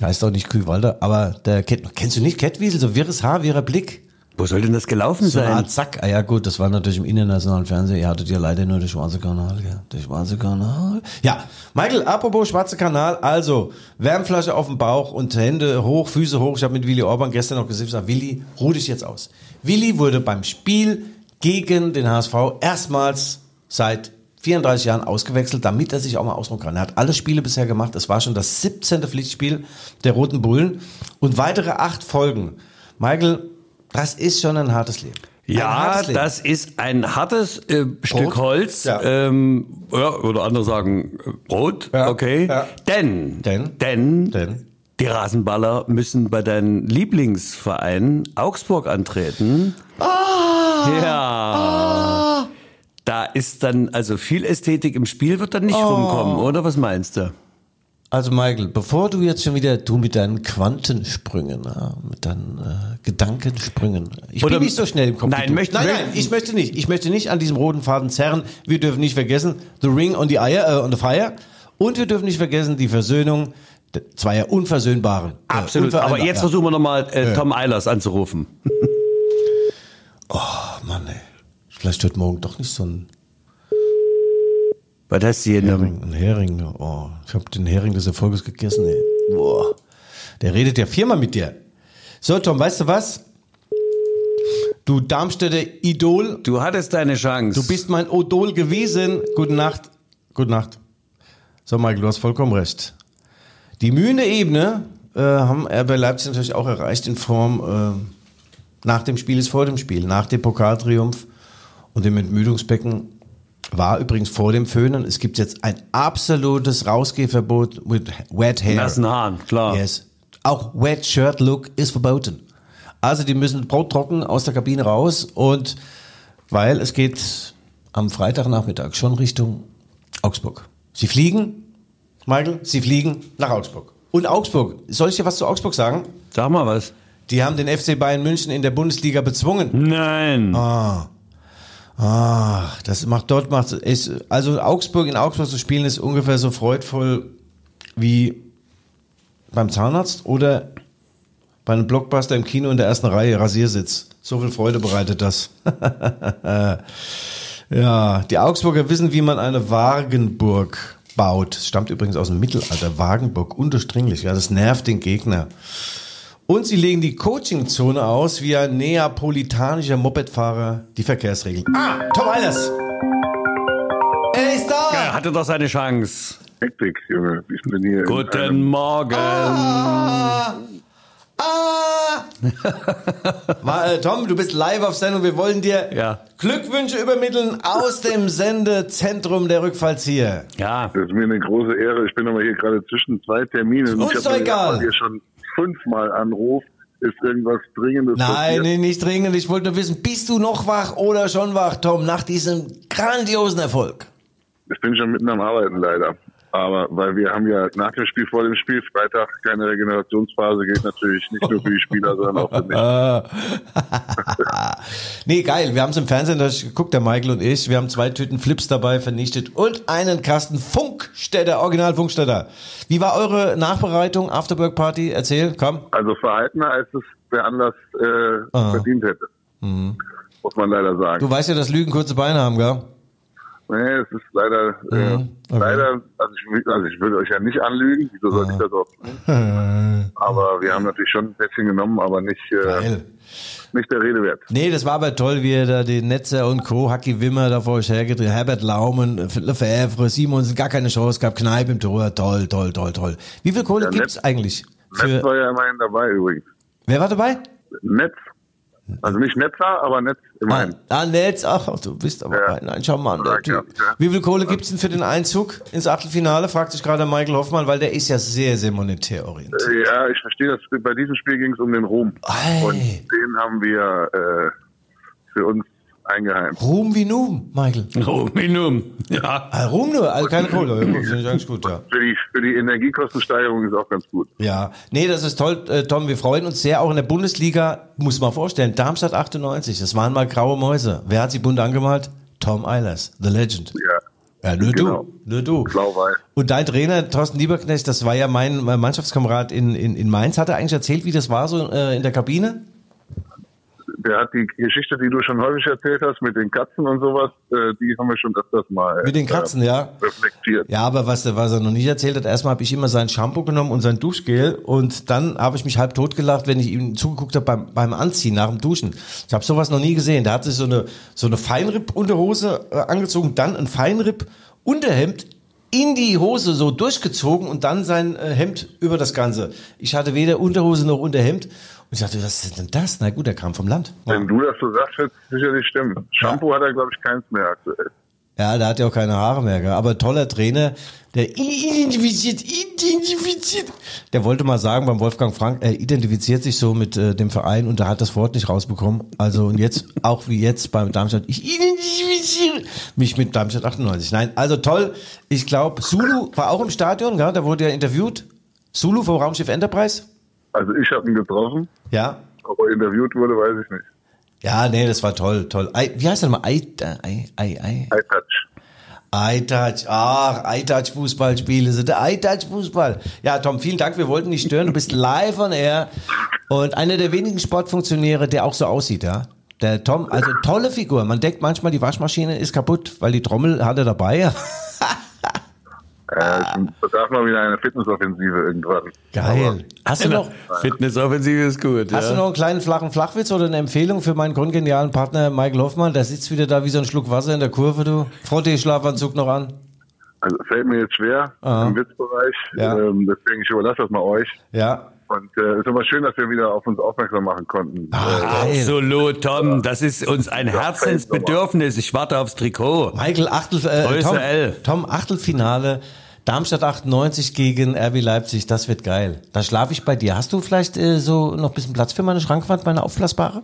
heißt auch nicht Kühlwalder, aber der Kett, kennst du nicht Kettwiesel? So wirres Haar, wirrer Blick. Wo soll denn das gelaufen So eine sein? Art Sack. Ah ja gut, das war natürlich im internationalen Fernsehen. Ihr hattet ja leider nur den schwarze Kanal, gell? Der schwarze Kanal. Ja, Michael, apropos schwarze Kanal, also Wärmflasche auf dem Bauch und Hände hoch, Füße hoch. Ich habe mit Willi Orban gestern noch gesehen, ich sag, Willi, ruh dich jetzt aus. Willi wurde beim Spiel gegen den HSV erstmals seit 34 Jahren ausgewechselt, damit er sich auch mal ausruhen kann. Er hat alle Spiele bisher gemacht. Es war schon das 17. Pflichtspiel der Roten Bullen und weitere acht Folgen. Michael, das ist schon ein hartes Leben. Ja, das ist ein hartes äh, Stück Holz. Ja. Ähm, ja, oder andere sagen äh, Brot. Ja, Okay. ja. Denn, Denn? denn, Denn? die Rasenballer müssen bei deinem Lieblingsverein Augsburg antreten. Ah! Ja. Da ist dann, also viel Ästhetik im Spiel wird dann nicht Oh. rumkommen, oder? Was meinst du? Also Michael, bevor du jetzt schon wieder, du mit deinen Quantensprüngen, mit deinen äh, Gedankensprüngen. Ich Oder- bin nicht so schnell im Kopf. Nein, möchte- nein, nein, ich möchte nicht. Ich möchte nicht an diesem roten Faden zerren. Wir dürfen nicht vergessen, the ring on the, Eier, äh, on the fire. Und wir dürfen nicht vergessen, die Versöhnung zweier Unversöhnbaren. Äh, Absolut. Aber unvereinbar- jetzt ja. versuchen wir nochmal äh, Tom Eilers anzurufen. Oh Mann, ey. Vielleicht wird morgen doch nicht so ein Was heißt die denn? Hering. Ein Hering. Oh, ich habe den Hering des Erfolges gegessen, ey. Boah. Der redet ja viermal mit dir. So, Tom, weißt du was? Du Darmstädter Idol, Du hattest deine Chance. du bist mein Odol gewesen. Gute Nacht. Gute Nacht. So, Michael, du hast vollkommen recht. Die Mühne Ebene äh, haben RB Leipzig natürlich auch erreicht in Form äh, nach dem Spiel ist vor dem Spiel, nach dem Pokaltriumph und dem Entmüdungsbecken war übrigens vor dem Föhnen. Es gibt jetzt ein absolutes Rausgehverbot mit Wet Hair. Nassen Haaren, klar. Yes. Auch Wet Shirt Look ist verboten. Also die müssen brottrocken aus der Kabine raus und weil es geht am Freitagnachmittag schon Richtung Augsburg. Sie fliegen, Michael, sie fliegen nach Augsburg. Und Augsburg, soll ich dir was zu Augsburg sagen? Sag mal was. Die haben den FC Bayern München in der Bundesliga bezwungen. Nein. Ah, das macht dort macht ist, also Augsburg in Augsburg zu spielen ist ungefähr so freudvoll wie beim Zahnarzt oder bei einem Blockbuster im Kino in der ersten Reihe Rasiersitz. So viel Freude bereitet das. ja, die Augsburger wissen, wie man eine Wagenburg baut. Stammt übrigens aus dem Mittelalter. Wagenburg, undurchdringlich. Ja, das nervt den Gegner. Und sie legen die Coachingzone aus, wie ein neapolitanischer Mopedfahrer die Verkehrsregeln. Ah, Tom Eilers! Er ist da! Er hatte doch seine Chance. Hektik, Junge. Wie ist denn hier? Guten Morgen. Ah! Ah! Mal, äh, Tom, du bist live auf Sendung. Wir wollen dir Ja. Glückwünsche übermitteln aus dem Sendezentrum der Rückfallzieher. Ja. Das ist mir eine große Ehre. Ich bin aber hier gerade zwischen zwei Terminen. Uns ich doch egal. ihr schon fünfmal anruft. Ist irgendwas Dringendes Nein, nee, nicht dringend. Ich wollte nur wissen, bist du noch wach oder schon wach, Tom, nach diesem grandiosen Erfolg? Ich bin schon mitten am Arbeiten leider. Aber weil wir haben ja nach dem Spiel, vor dem Spiel, Freitag keine Regenerationsphase, gilt natürlich nicht nur für die Spieler, sondern auch für mich. nee, geil. Wir haben es im Fernsehen, da guckt der Michael und ich. Wir haben zwei Tüten Flips dabei vernichtet und einen Kasten Funkstätter, Original Funkstätter. Wie war eure Nachbereitung, Afterwork Party? Erzähl, komm. Also verhaltener, als es der Anlass äh, verdient hätte. Muss man leider sagen. Du weißt ja, dass Lügen kurze Beine haben, gell? Nee, es ist leider, äh, okay. leider, also ich, also ich würde euch ja nicht anlügen, wieso sollte ich das auch tun? Aber wir haben natürlich schon ein Päckchen genommen, aber nicht, äh, nicht der Rede wert. Nee, das war aber toll, wie ihr da den Netzer und Co., Hacki Wimmer da vor euch hergedreht, Herbert Laumen, Lefebvre, Simons, gar keine Chance gehabt, Kneipe im Tor, toll, toll, toll, toll. Wie viel Kohle Ja, gibt's Netz- eigentlich? Netz Für, war ja immerhin dabei übrigens. wer war dabei? Netz. Also nicht Netzer, aber Netz Ah, immerhin. ah, Netz, ach, du bist aber Ja. ein, ein Charmanter Ja, Typ. ja. Wie viel Kohle gibt's denn für den Einzug ins Achtelfinale? Fragt sich gerade Michael Hoffmann, weil der ist ja sehr, sehr monetär orientiert. Ja, ich verstehe das. Bei diesem Spiel ging es um den Ruhm. Ei. Und den haben wir äh, für uns eingeheimt. Ruhm wie Num, Michael. Oh, Minum. Ja. Ah, Ruhm nur, also keine Kohle. Finde ich eigentlich gut, ja. Für die, für die Energiekostensteigerung ist auch ganz gut. Ja, nee, das ist toll, äh, Tom. Wir freuen uns sehr. Auch in der Bundesliga, muss man vorstellen, Darmstadt 98, das waren mal graue Mäuse. Wer hat sie bunt angemalt? Tom Eilers, the legend. Ja. Ja, nur Genau. du, nur du. Blau-Weiß. Und dein Trainer, Thorsten Lieberknecht, das war ja mein mein Mannschaftskamerad in, in, in Mainz. Hat er eigentlich erzählt, wie das war so äh, in der Kabine? Der hat die Geschichte, die du schon häufig erzählt hast, mit den Katzen und sowas, äh, die haben wir schon öfters mal Mit den Katzen, äh, ja. reflektiert. Ja, aber was, was er noch nicht erzählt hat, erstmal habe ich immer sein Shampoo genommen und sein Duschgel und dann habe ich mich halb tot gelacht, wenn ich ihm zugeguckt habe beim, beim Anziehen nach dem Duschen. Ich habe sowas noch nie gesehen. Der hat sich so eine, so eine Feinripp-Unterhose äh, angezogen, dann ein Feinripp-Unterhemd in die Hose so durchgezogen und dann sein äh, Hemd über das Ganze. Ich hatte weder Unterhose noch Unterhemd ich dachte, was ist denn das? Na gut, er kam vom Land. Wenn du das so sagst, wird es sicherlich stimmen. Shampoo hat er, glaube ich, keins mehr aktuell. Ja, der hat ja auch keine Haare mehr, aber toller Trainer, der identifiziert, identifiziert. Der wollte mal sagen beim Wolfgang Frank, er identifiziert sich so mit äh, dem Verein und er hat das Wort nicht rausbekommen. Also und jetzt, auch wie jetzt beim Darmstadt, ich identifiziere mich mit Darmstadt 98. Nein, also toll. Ich glaube, Sulu war auch im Stadion, gell? da wurde ja interviewt. Sulu vom Raumschiff Enterprise. Also ich habe ihn getroffen, Ja. ob er interviewt wurde, weiß ich nicht. Ja, nee, das war toll, toll. Ei, wie heißt der nochmal? Ei, ei, ei, ei. iTouch. iTouch, ach, iTouch Fußballspiele sind der iTouch Fußball. Ja, Tom, vielen Dank, wir wollten nicht stören. Du bist live on air und einer der wenigen Sportfunktionäre, der auch so aussieht, ja. Der Tom, also tolle Figur. Man denkt manchmal, die Waschmaschine ist kaputt, weil die Trommel hat er dabei. Äh, ich bedarf mal wieder eine Fitnessoffensive irgendwann. Geil. Hast du noch, Fitnessoffensive ist gut. hast ja. du noch einen kleinen flachen Flachwitz oder eine Empfehlung für meinen kongenialen Partner Michael Hoffmann? Der sitzt wieder da wie so ein Schluck Wasser in der Kurve, du. Frottee-Schlafanzug noch an. Also fällt mir jetzt schwer Aha. im Witzbereich. Ja. Ähm, deswegen ich überlasse das mal euch. Ja. Und äh, es ist aber schön, dass wir wieder auf uns aufmerksam machen konnten. Ah, Äh. Absolut, Tom. Das ist uns ein Herzensbedürfnis. Ich warte aufs Trikot. Michael Achtel, äh, Tom, L. Tom Achtelfinale, Darmstadt 98 gegen RB Leipzig, das wird geil. Da schlafe ich bei dir. Hast du vielleicht äh, so noch ein bisschen Platz für meine Schrankwand, meine aufblasbare?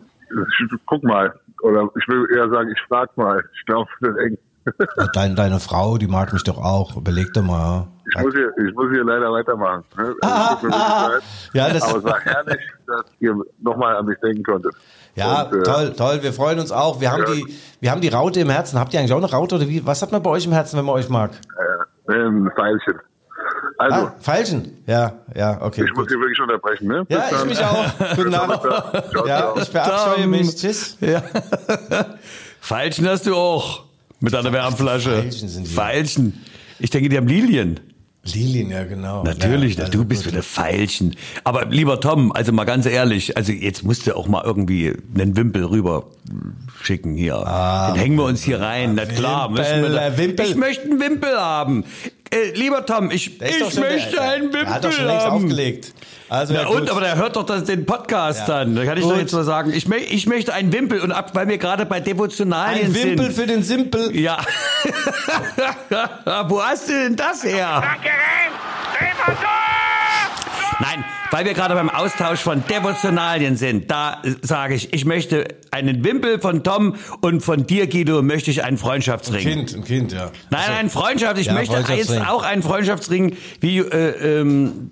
guck mal. Oder ich will eher sagen, ich frag mal. Ich glaube, es wird eng. Deine, deine Frau, die mag mich doch auch. Überleg doch mal. Ich muss hier, ich muss hier leider weitermachen. ne? Also, mir wirklich leid. Ja, das- aber es war herrlich, dass ihr nochmal an mich denken konntet. Ja, Und, äh, toll, toll. Wir freuen uns auch. Wir haben Ja. die, wir haben die Raute im Herzen. Habt ihr eigentlich auch eine Raute oder wie? Was hat man bei euch im Herzen, wenn man euch mag? Äh, ein Pfeilchen. Also, Ah, Feilchen. Ja, ja, okay. ich muss Gut. hier wirklich unterbrechen. Ne? Ja, Bis ich dann. mich auch. Guten Abend. Ciao, Ja, ich verabscheue mich. Tschüss. Ja. Feilschen hast du auch. Mit deiner Wärmflasche. Feilchen sind die. Feilchen. Ich denke, die haben Lilien. Lilien, ja, genau. Natürlich, ja, du also bist gut. wieder Feilchen. Aber lieber Tom, also mal ganz ehrlich, also jetzt musst du auch mal irgendwie einen Wimpel rüber schicken hier. Den hängen wir uns hier rein. Na klar, müssen wir da, äh, Wimpel. Ich möchte einen Wimpel haben. Lieber Tom, ich, ich möchte der, einen Wimpel der hat doch schon längst haben. aufgelegt. Also, Na ja, und, aber der hört doch das, den Podcast Ja. dann. Da kann ich Gut. doch jetzt mal sagen, ich, ich möchte einen Wimpel und ab, weil wir gerade bei Devotionalien Ein Wimpel sind. für den Simpel. Ja. Wo hast du denn das her? Danke, Reim! Dreh mal so! Nein, weil wir gerade beim Austausch von Devotionalien sind, da sage ich, ich möchte einen Wimpel von Tom und von dir, Guido, möchte ich einen Freundschaftsring. Kind, ein Kind, ja. Nein, Also, ein Freundschaft. Ich Ja, möchte jetzt auch einen Freundschaftsring. Wie, äh, ähm,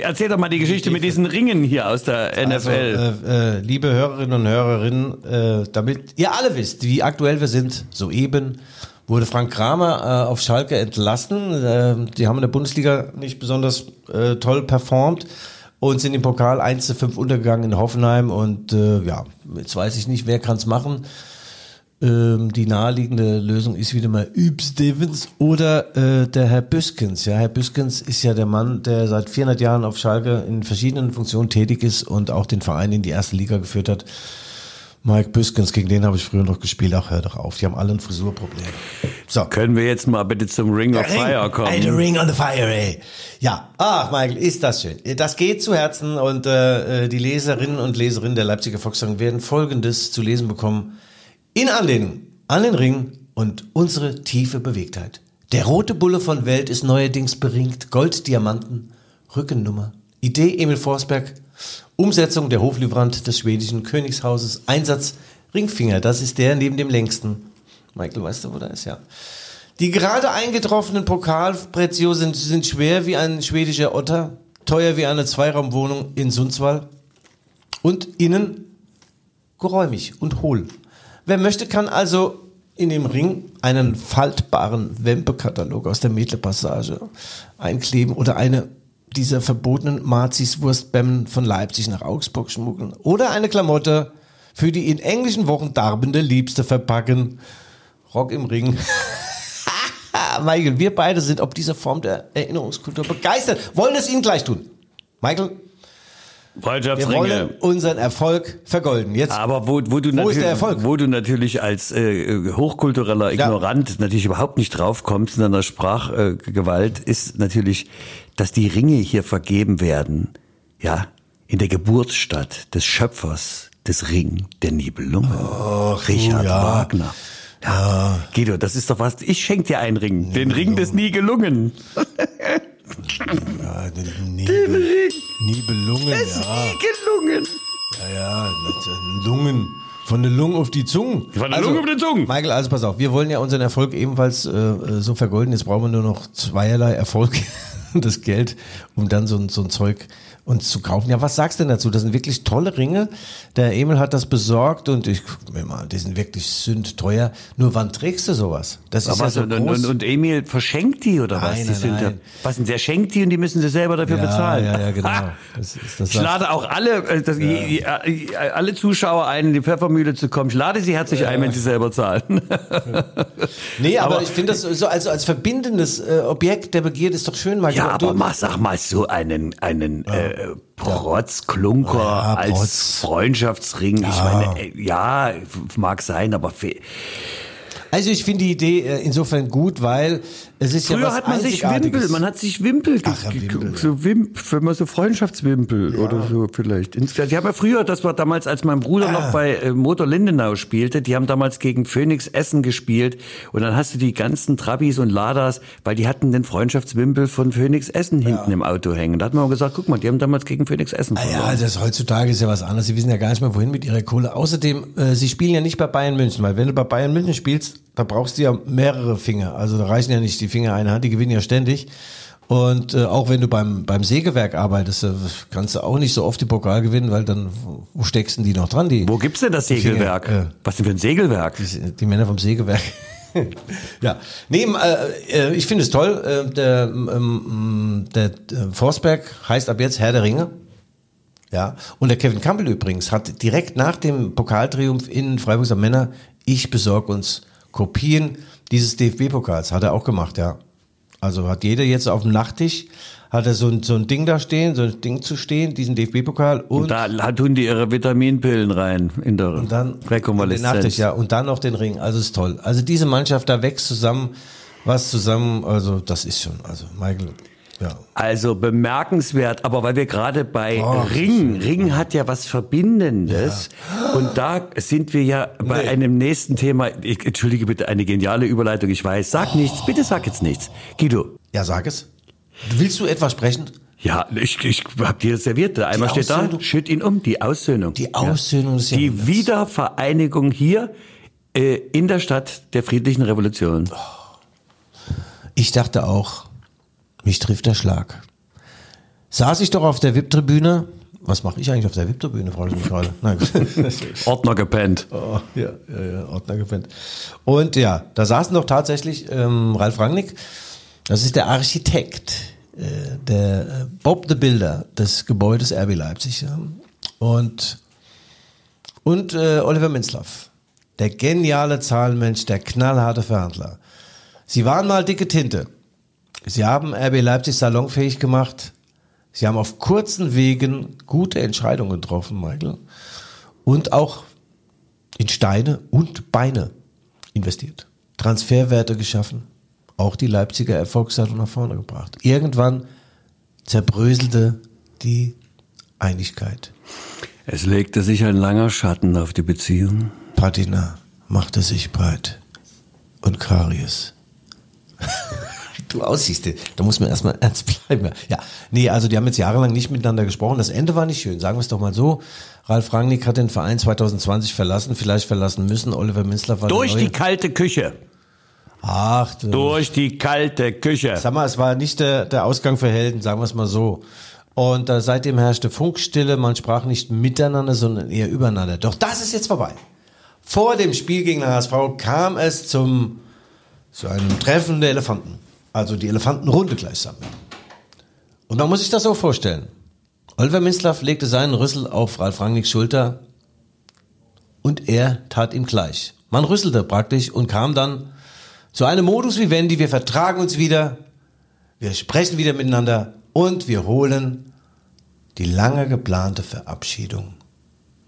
erzähl doch mal die Geschichte mit diesen Ringen hier aus der NFL. Also, äh, äh, liebe Hörerinnen und Hörerinnen, äh, damit ihr alle wisst, wie aktuell wir sind, soeben wurde Frank Kramer äh, auf Schalke entlassen. Äh, die haben in der Bundesliga nicht besonders äh, toll performt und sind im Pokal 1 zu 5 untergegangen in Hoffenheim. Und äh, ja, jetzt weiß ich nicht, wer kann es machen. Ähm, die naheliegende Lösung ist wieder mal Üb Stevens oder äh, der Herr Büskens. Ja, Herr Büskens ist ja der Mann, der seit 400 Jahren auf Schalke in verschiedenen Funktionen tätig ist und auch den Verein in die erste Liga geführt hat. Mike Büskens, gegen den habe ich früher noch gespielt. Ach, hör doch auf, die haben alle ein Frisurproblem. So. Können wir jetzt mal bitte zum Ring of Fire kommen? Ey, the ring on the fire, ey. Ja, ach, Michael, ist das schön. Das geht zu Herzen und äh, die Leserinnen und Leserinnen der Leipziger Volkszeitung werden Folgendes zu lesen bekommen. In Anlehnung an den Ring und unsere tiefe Bewegtheit. Der rote Bulle von Welt ist neuerdings beringt. Gold, Diamanten, Rückennummer. Idee Emil Forsberg. Umsetzung der Hoflieferant des schwedischen Königshauses. Einsatz Ringfinger. Das ist der neben dem längsten. Michael, weißt du, wo der ist? Ja. Die gerade eingetroffenen Pokalprezio sind, sind schwer wie ein schwedischer Otter, teuer wie eine Zweiraumwohnung in Sundsvall und innen geräumig und hohl. Wer möchte, kann also in dem Ring einen faltbaren Wempekatalog aus der Mädle-Passage einkleben oder eine dieser verbotenen Mazis Wurstbämmen von Leipzig nach Augsburg schmuggeln oder eine Klamotte für die in englischen Wochen darbende Liebste verpacken. Rock im Ring. Michael, wir beide sind ob dieser Form der Erinnerungskultur begeistert. Wollen es Ihnen gleich tun. Michael, wir wollen unseren Erfolg vergolden. Jetzt, Aber wo, wo, du Wo natürlich, ist der Erfolg? wo du natürlich als äh, hochkultureller Ignorant natürlich überhaupt nicht draufkommst in deiner Sprachgewalt, ist natürlich, dass die Ringe hier vergeben werden, ja, in der Geburtsstadt des Schöpfers des Ring der Nibelungen, Richard ja. Wagner. Ja. Guido, das ist doch was. Ich schenk dir einen Ring. Den Ring des nie gelungen. ja, den Nibel, Nibelungen, ja. Nie gelungen. Ja, ja, Lungen. Von der Lunge auf die Zungen. Von der Lunge auf die Zungen. Michael, also pass auf, wir wollen ja unseren Erfolg ebenfalls äh, so vergolden. Jetzt brauchen wir nur noch zweierlei Erfolg, das Geld, um dann so, ein- so ein Zeug uns zu kaufen. Ja, was sagst du denn dazu? Das sind wirklich tolle Ringe. Der Emil hat das besorgt und ich guck mir mal, die sind wirklich sündteuer. Nur wann trägst du sowas? Das ist Aber ja so und, groß. und, und Emil verschenkt die oder was? Nein, die sind ja, nein. was denn? Der schenkt die und die müssen sie selber dafür ja, bezahlen. ja, ja, genau. Das das Ich lade auch alle, äh, das, je- äh, alle Zuschauer ein, in die Pfeffermühle zu kommen. Ich lade sie herzlich ein, wenn sie selber zahlen. Nee, aber, Aber- ich finde das so also als verbindendes äh, Objekt der Begierde ist doch schön, Michael. Ja, aber mach, sag mal so einen, einen äh, Protzklunker Ja, als Protz. Freundschaftsring. Ich meine, äh, ja, mag sein, aber Also ich finde die Idee äh, insofern gut, weil es ist ja früher was hat man sich. Wimpel, man hat sich Wimpel, Ach ja, Wimpel, so Wimp, wenn man so Freundschaftswimpel oder so vielleicht. Die haben ja früher, das war damals, als mein Bruder Ah. noch bei äh, Motor Lindenau spielte, die haben damals gegen Phoenix Essen gespielt und dann hast du die ganzen Trabis und Ladas, weil die hatten den Freundschaftswimpel von Phoenix Essen hinten im Auto hängen. Da hat man gesagt, guck mal, die haben damals gegen Phoenix Essen Ah verloren. ja, das heutzutage ist ja was anderes. Sie wissen ja gar nicht mehr, wohin mit ihrer Kohle. Außerdem, äh, sie spielen ja nicht bei Bayern München, weil wenn du bei Bayern München spielst, da brauchst du ja mehrere Finger. Also da reichen ja nicht die Finger einer Hand, die gewinnen ja ständig. Und äh, auch wenn du beim, beim Sägewerk arbeitest, äh, kannst du auch nicht so oft die Pokal gewinnen, weil dann, wo- steckst denn die noch dran? Die, Wo gibt's denn das Segelwerk? Finger, äh, Was denn für ein Segelwerk? die, die Männer vom Sägewerk. ja, nee, äh, äh, ich finde es toll. Äh, der ähm, der äh, Forsberg heißt ab jetzt Herr der Ringe. Ja, und der Kevin Campbell übrigens hat direkt nach dem Pokaltriumph in Freiburg am Männer, ich besorge uns Kopien dieses DFB-Pokals. Hat er auch gemacht, ja. Also hat jeder jetzt auf dem Nachttisch, hat er so ein, so ein Ding da stehen, so ein Ding zu stehen, diesen DFB-Pokal und, Und da tun die ihre Vitaminpillen rein in der und dann den Rekonvaleszenz. Nachtisch, ja, und dann noch den Ring. Also ist toll. Also diese Mannschaft da wächst zusammen, was zusammen, also das ist schon, also Michael, ja. Also bemerkenswert, aber weil wir gerade bei Oh, Ring, Ring hat ja was Verbindendes und da sind wir ja bei Nee. einem nächsten Thema. Ich, entschuldige bitte, eine geniale Überleitung, ich weiß. Sag nichts, bitte sag jetzt nichts. Guido, Ja, sag es. Willst du etwas sprechen? ja, ich, ich hab dir das serviert. Der Eimer steht da, schütt ihn um, die Aussöhnung. Die Aussöhnung des Die Jahrhunderts. Wiedervereinigung hier äh, in der Stadt der friedlichen Revolution. Ich dachte auch, mich trifft der Schlag. Saß ich doch auf der VIP-Tribüne. Was mache ich eigentlich auf der VIP-Tribüne, frage ich mich gerade. Nein. Ordner gepennt. Oh, ja, ja, ja, Ordner gepennt. Und ja, da saßen doch tatsächlich ähm, Ralf Rangnick, das ist der Architekt, äh, der äh, Bob the Builder des Gebäudes RB Leipzig. Ja. Und, und äh, Oliver Minzlaff, der geniale Zahlenmensch, der knallharte Verhandler. Sie waren mal dicke Tinte. Sie haben RB Leipzig salonfähig gemacht. Sie haben auf kurzen Wegen gute Entscheidungen getroffen, Michael. Und auch in Steine und Beine investiert. Transferwerte geschaffen. Auch die Leipziger Erfolgsseite nach vorne gebracht. Irgendwann zerbröselte die Einigkeit. Es legte sich ein langer Schatten auf die Beziehung. Patina machte sich breit. Und Karies. Du aussiehst, da muss man erstmal ernst bleiben. Ja, nee, also die haben jetzt jahrelang nicht miteinander gesprochen. Das Ende war nicht schön, sagen wir es doch mal so. Ralf Rangnick hat den Verein 2020 verlassen, vielleicht verlassen müssen. Oliver Minzler war Durch die kalte Küche. Ach, du. Durch die kalte Küche. Sag mal, es war nicht der, der Ausgang für Helden, sagen wir es mal so. Und äh, seitdem herrschte Funkstille, man sprach nicht miteinander, sondern eher übereinander. Doch das ist jetzt vorbei. Vor dem Spiel gegen den HSV kam es zum, zu einem Treffen der Elefanten. Also die Elefantenrunde gleichsam. Und man muss sich das so vorstellen. Oliver Minzlaff legte seinen Rüssel auf Ralf Rangnicks Schulter und er tat ihm gleich. Man rüsselte praktisch und kam dann zu einem Modus vivendi, wir vertragen uns wieder, wir sprechen wieder miteinander und wir holen die lange geplante Verabschiedung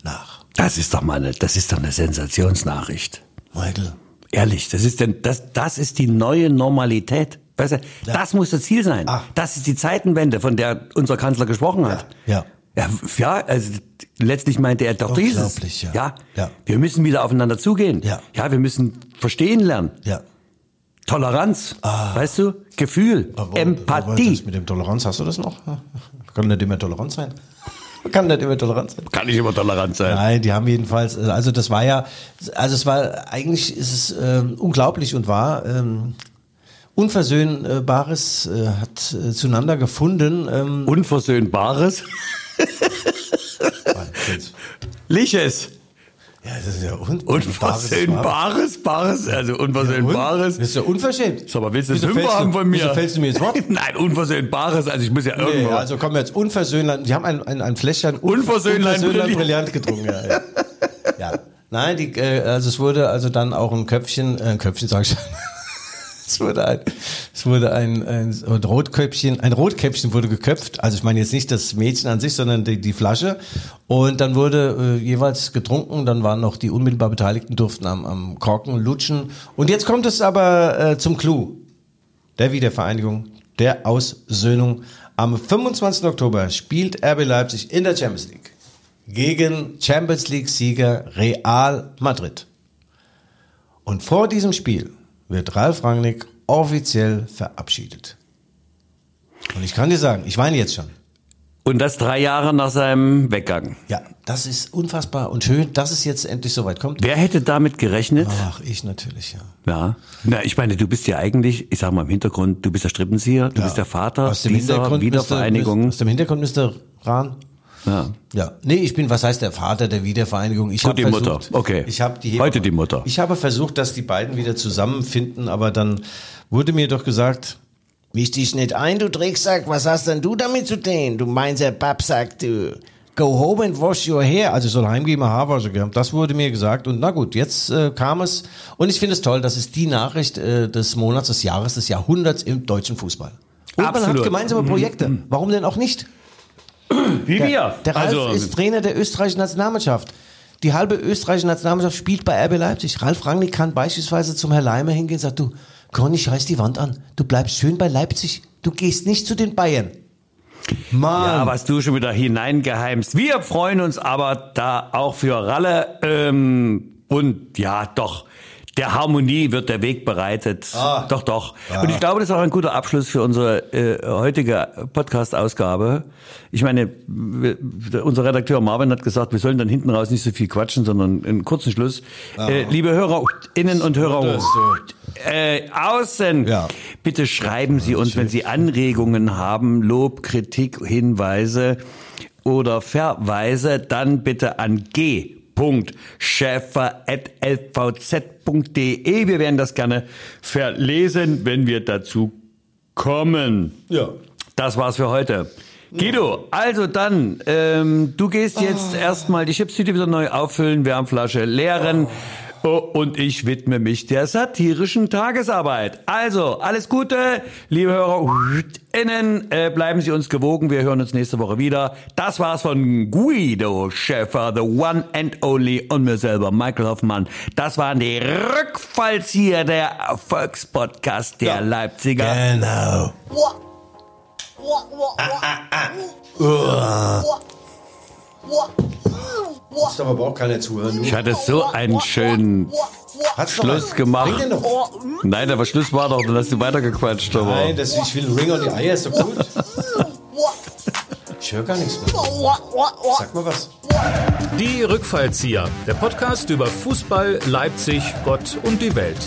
nach. Das ist doch mal eine, das ist doch eine Sensationsnachricht. Michael, Ehrlich, das ist denn, das, das ist die neue Normalität. Weißt du, das muss das Ziel sein. Ah. Das ist die Zeitenwende, von der unser Kanzler gesprochen hat. Ja. Ja, ja also letztlich meinte er doch dieses. Ja. ja. Ja. Wir müssen wieder aufeinander zugehen. Ja. Ja, wir müssen verstehen lernen. ja. Toleranz, weißt du? Gefühl, wo- Empathie. das Mit dem Toleranz, hast du das noch? Kann nicht immer tolerant sein. Kann nicht immer tolerant sein. Kann nicht immer tolerant sein. Nein, die haben jedenfalls, also das war ja, also es war, eigentlich ist es ähm, unglaublich und wahr, ähm, Unversöhnbares äh, hat äh, zueinander gefunden. Ähm, Unversöhnbares. Liches. ja, das ist ja un Unversöhnbares, Bares, also Unversöhnbares. Das ist ja unverschämt. So, aber willst du das Fünfer haben von mir? wieso fällst du mir ins Wort? Nein, Unversöhnbares, also ich muss ja Nee, irgendwo. also kommen wir jetzt Unversöhnlein. Die haben ein, ein, ein Fläschchen Unversöhnlein Unversöhnlein Brillant. Brillant getrunken. Ja, ja. ja. Nein, die, äh, also es wurde also dann auch ein Köpfchen, äh, ein Köpfchen sag ich schon. Es wurde ein, es wurde ein, ein, ein Rotköpfchen, ein Rotkäppchen wurde geköpft. Also ich meine jetzt nicht das Mädchen an sich, sondern die, die Flasche. Und dann wurde äh, jeweils getrunken. Dann waren noch die unmittelbar Beteiligten durften am, am Korken lutschen. Und jetzt kommt es aber äh, zum Clou der Wiedervereinigung, der Aussöhnung. Am 25. Oktober spielt RB Leipzig in der Champions League gegen Champions League-Sieger Real Madrid. Und vor diesem Spiel wird Ralf Rangnick offiziell verabschiedet. Und ich kann dir sagen, ich weine jetzt schon. Und das drei Jahre nach seinem Weggang. Ja, das ist unfassbar und schön, dass es jetzt endlich soweit kommt. Wer hätte damit gerechnet? Ach, ich natürlich, ja. Ja. Na, ich meine, du bist ja eigentlich, ich sag mal im Hintergrund, du bist der Strippenzieher, du bist der Vater Aus dem dieser Hintergrund Wiedervereinigung. Müsste, aus dem Hintergrund müsste Rahn. Ja. Ja, nee, ich bin, was heißt der Vater der Wiedervereinigung? Ich Gut, hab die versucht, Mutter. Okay. Ich habe die Heute die Mutter. Ich habe versucht, dass die beiden wieder zusammenfinden, aber dann wurde mir doch gesagt, misch dich nicht ein, du Drecksack, was hast denn du damit zu tun? Du meinst, der Pappsack, du. Go home and wash your hair. Also ich soll heimgehen, mal Haarwasche geben. Das wurde mir gesagt. Und na gut, jetzt äh, kam es. Und ich finde es toll, das ist die Nachricht äh, des Monats, des Jahres, des Jahrhunderts im deutschen Fußball. Und man hat Absolut. gemeinsame Projekte. Warum denn auch nicht? Wie Der, wir. der Ralf also, ist Trainer der österreichischen Nationalmannschaft. Die halbe österreichische Nationalmannschaft spielt bei RB Leipzig. Ralf Rangnick kann beispielsweise zum Herr Leimer hingehen und sagt, du, Conny, scheiß die Wand an. Du bleibst schön bei Leipzig. Du gehst nicht zu den Bayern. Mann. ja, was du schon wieder hineingeheimst. Wir freuen uns aber da auch für Ralle. Ähm, und ja, doch. Der Harmonie wird der Weg bereitet. Ah. Doch, doch. Und ich glaube, das ist auch ein guter Abschluss für unsere äh, heutige Podcast-Ausgabe. Ich meine, unser Redakteur Marvin hat gesagt, wir sollen dann hinten raus nicht so viel quatschen, sondern einen kurzen Schluss. Äh, liebe HörerInnen und Hörer äh, außen, Ja. bitte schreiben Sie uns, wenn Sie Anregungen haben, Lob, Kritik, Hinweise oder Verweise, dann bitte an g schäfer.lvz.de. Wir werden das gerne verlesen, wenn wir dazu kommen. Ja. Das war's für heute. Guido, also dann, ähm, du gehst jetzt erstmal die Chipstüte wieder neu auffüllen, Wärmflasche leeren. Oh, und ich widme mich der satirischen Tagesarbeit. Also, alles Gute, liebe HörerInnen, äh, bleiben Sie uns gewogen. Wir hören uns nächste Woche wieder. Das war's von Guido Schäfer, the one and only und mir selber, Michael Hoffmann. Das waren die Rückfallzieher der Erfolgspodcast der Leipziger. Genau. Ist aber überhaupt keiner zuhören. Ich hatte so einen schöönen Hat's Schluss gemacht. Nein, aber Schluss war doch, dann hast du weitergequatscht. Aber. Nein, das, ich will Ring on the Eier, ist doch gut. Ich höre gar nichts mehr. Sag mal was. Die Rückfallzieher, der Podcast über Fußball, Leipzig, Gott und die Welt.